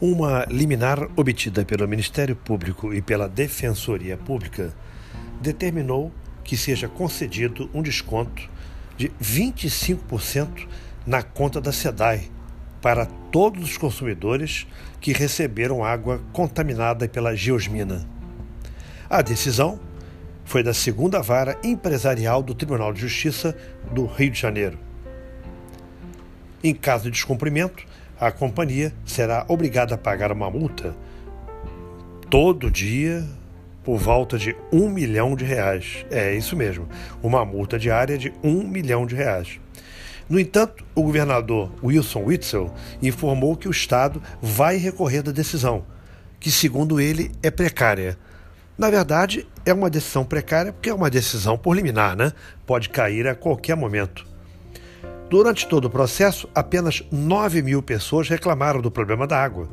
Uma liminar obtida pelo Ministério Público e pela Defensoria Pública determinou que seja concedido um desconto de 25% na conta da SEDAI para todos os consumidores que receberam água contaminada pela geosmina. A decisão foi da segunda vara empresarial do Tribunal de Justiça do Rio de Janeiro. Em caso de descumprimento, a companhia será obrigada a pagar uma multa todo dia por volta de um milhão de reais. É isso mesmo, uma multa diária de um milhão de reais. No entanto, o governador Wilson Witzel informou que o Estado vai recorrer da decisão, que, segundo ele, é precária. Na verdade, é uma decisão precária porque é uma decisão por liminar, né? Pode cair a qualquer momento. Durante todo o processo, apenas 9 mil pessoas reclamaram do problema da água.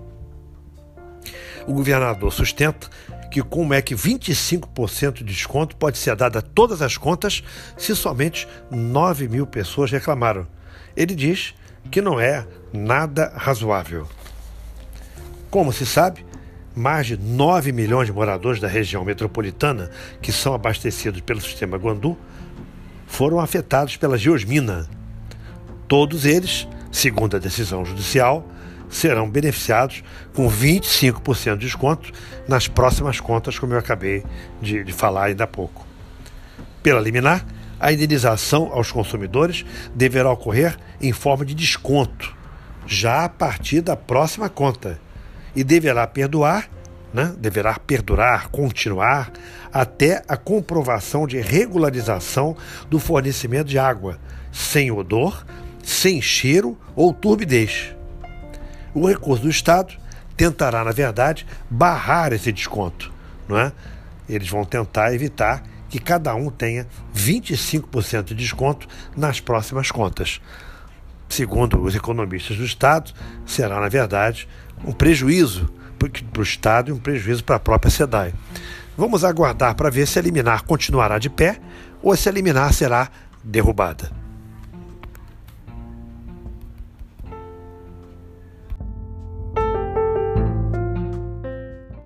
O governador sustenta que como é que 25% de desconto pode ser dado a todas as contas se somente 9 mil pessoas reclamaram. Ele diz que não é nada razoável. Como se sabe, mais de 9 milhões de moradores da região metropolitana, que são abastecidos pelo sistema Guandu, foram afetados pela geosmina, Todos eles, segundo a decisão judicial, serão beneficiados com 25% de desconto nas próximas contas, como eu acabei de, de falar ainda há pouco. Pela liminar, a indenização aos consumidores deverá ocorrer em forma de desconto, já a partir da próxima conta, e deverá perdoar, né, deverá perdurar, continuar, até a comprovação de regularização do fornecimento de água, sem odor, sem cheiro ou turbidez. O recurso do Estado tentará, na verdade, barrar esse desconto, não é? Eles vão tentar evitar que cada um tenha 25% de desconto nas próximas contas. Segundo os economistas do Estado, será, na verdade, um prejuízo para o Estado e um prejuízo para a própria SEDAI. Vamos aguardar para ver se a liminar continuará de pé ou se a liminar será derrubada.